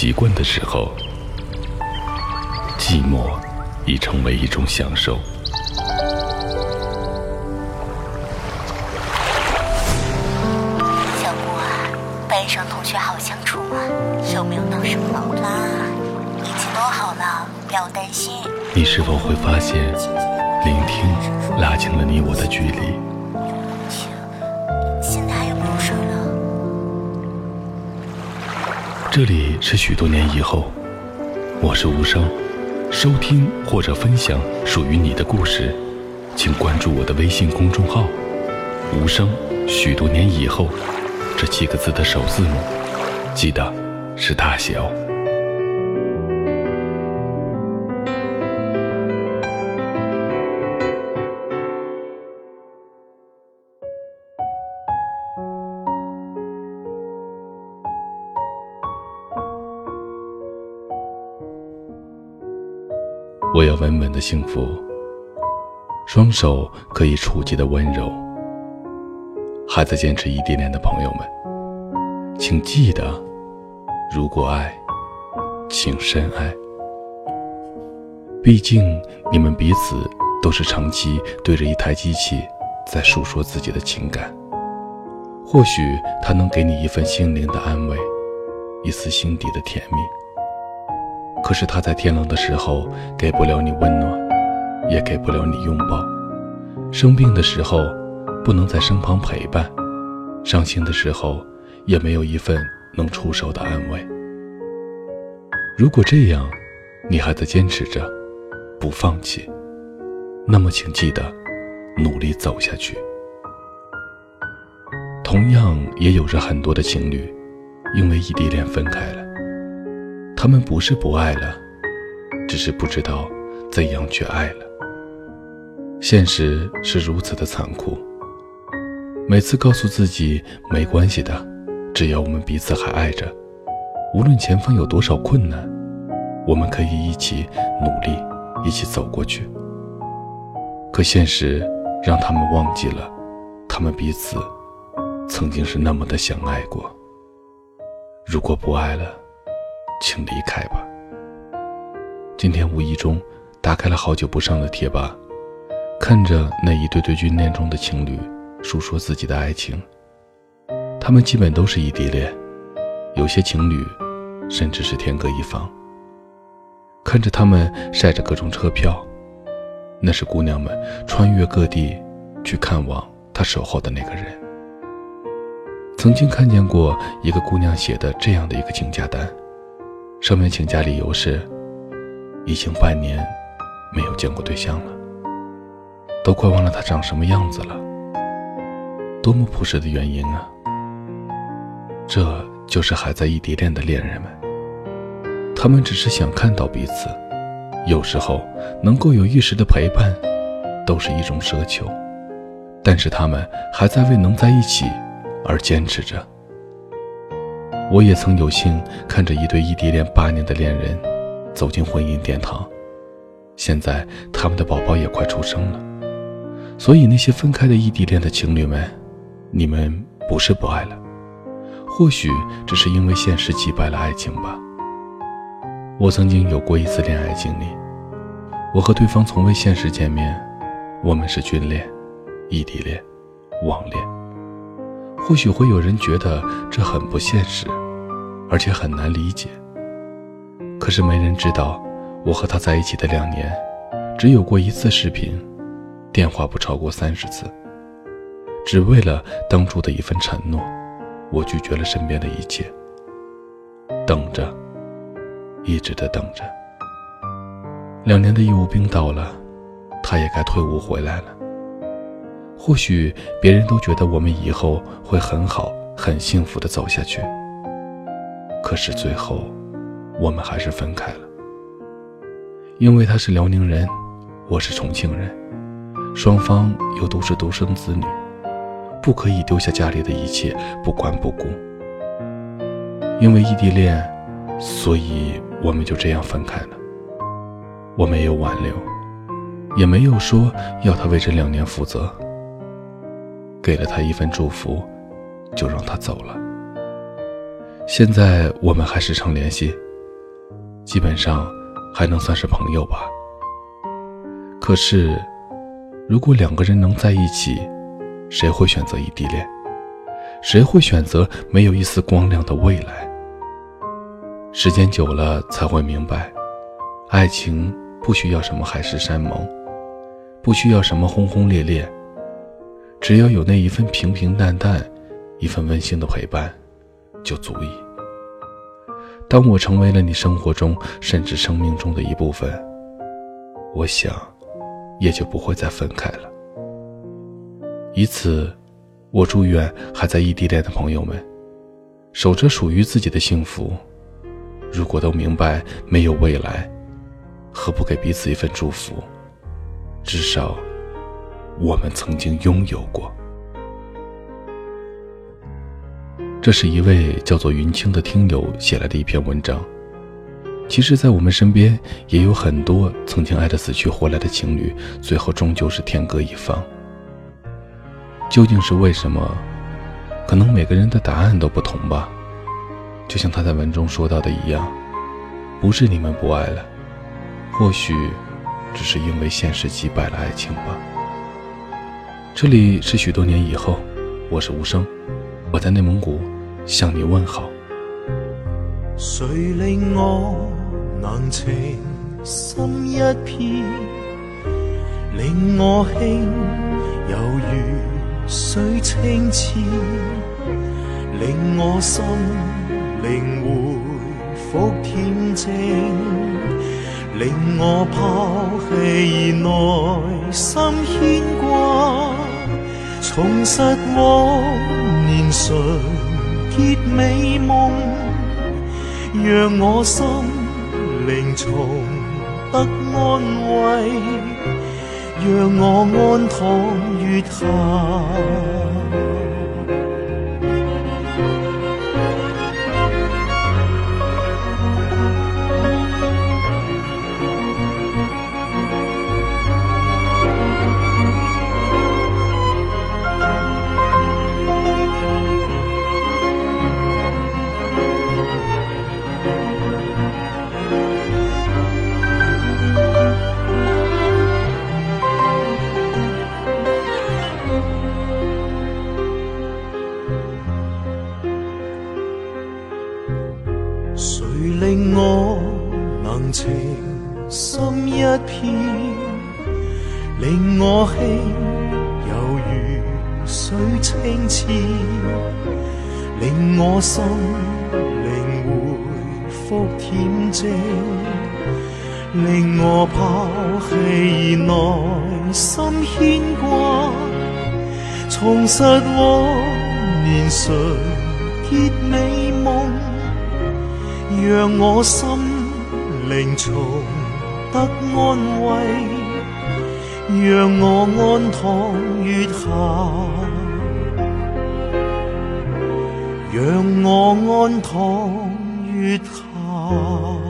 习惯的时候，寂寞已成为一种享受。小布啊，班上同学好相处吗？有没有闹什么矛盾啊？一切都好了，不要担心。你是否会发现，聆听拉近了你我的距离？这里是许多年以后，我是无声。收听或者分享属于你的故事，请关注我的微信公众号“无声”。许多年以后，这七个字的首字母，记得是大写哦。我要稳稳的幸福，双手可以触及的温柔。还在坚持异地恋的朋友们，请记得，如果爱，请深爱。毕竟你们彼此都是长期对着一台机器在诉说自己的情感。或许它能给你一份心灵的安慰，一丝心底的甜蜜。可是他在天冷的时候给不了你温暖，也给不了你拥抱；生病的时候不能在身旁陪伴，伤心的时候也没有一份能出手的安慰。如果这样，你还在坚持着，不放弃，那么请记得努力走下去。同样也有着很多的情侣，因为异地恋分开了。他们不是不爱了，只是不知道怎样去爱了。现实是如此的残酷。每次告诉自己没关系的，只要我们彼此还爱着，无论前方有多少困难，我们可以一起努力，一起走过去。可现实让他们忘记了，他们彼此曾经是那么的相爱过。如果不爱了，请离开吧。今天无意中打开了好久不上的贴吧，看着那一对对军恋中的情侣诉说自己的爱情。他们基本都是异地恋，有些情侣甚至是天各一方。看着他们晒着各种车票，那是姑娘们穿越各地去看望他守候的那个人。曾经看见过一个姑娘写的这样的一个请假单。上面请假理由是，已经半年没有见过对象了，都快忘了他长什么样子了。多么朴实的原因啊！这就是还在异地恋的恋人们，他们只是想看到彼此，有时候能够有一时的陪伴，都是一种奢求，但是他们还在为能在一起而坚持着。我也曾有幸看着一对异地恋八年的恋人走进婚姻殿堂，现在他们的宝宝也快出生了。所以那些分开的异地恋的情侣们，你们不是不爱了，或许只是因为现实击败了爱情吧。我曾经有过一次恋爱经历，我和对方从未现实见面，我们是军恋、异地恋、网恋。或许会有人觉得这很不现实，而且很难理解。可是没人知道，我和他在一起的两年，只有过一次视频，电话不超过三十次。只为了当初的一份承诺，我拒绝了身边的一切，等着，一直的等着。两年的义务兵到了，他也该退伍回来了。或许别人都觉得我们以后会很好、很幸福的走下去，可是最后，我们还是分开了。因为他是辽宁人，我是重庆人，双方又都是独生子女，不可以丢下家里的一切不管不顾。因为异地恋，所以我们就这样分开了。我没有挽留，也没有说要他为这两年负责。给了他一份祝福，就让他走了。现在我们还时常联系，基本上还能算是朋友吧。可是，如果两个人能在一起，谁会选择异地恋？谁会选择没有一丝光亮的未来？时间久了才会明白，爱情不需要什么海誓山盟，不需要什么轰轰烈烈，只要有那一份平平淡淡，一份温馨的陪伴。就足以。当我成为了你生活中甚至生命中的一部分，我想，也就不会再分开了。以此，我祝愿还在异地恋的朋友们，守着属于自己的幸福。如果都明白没有未来，何不给彼此一份祝福？至少，我们曾经拥有过。这是一位叫做云清的听友写来的一篇文章。其实，在我们身边也有很多曾经爱得死去活来的情侣，最后终究是天各一方。究竟是为什么？可能每个人的答案都不同吧。就像他在文中说到的一样，不是你们不爱了，或许只是因为现实击败了爱情吧。这里是许多年以后，我是无声。我在内蒙古向你问好。谁令我能情深一片？令我轻犹如水清澈，令我心灵回复恬静，令我抛弃内心牵挂，重拾往。年纯洁美梦，让我心灵重得安慰，让我安躺月下。谁令我能情深一片，令我轻犹如水清澈，令我心灵回复恬静，令我抛弃内心牵挂，重拾往年纯洁美梦。让我心灵重得安慰，让我安躺月下，让我安躺月下。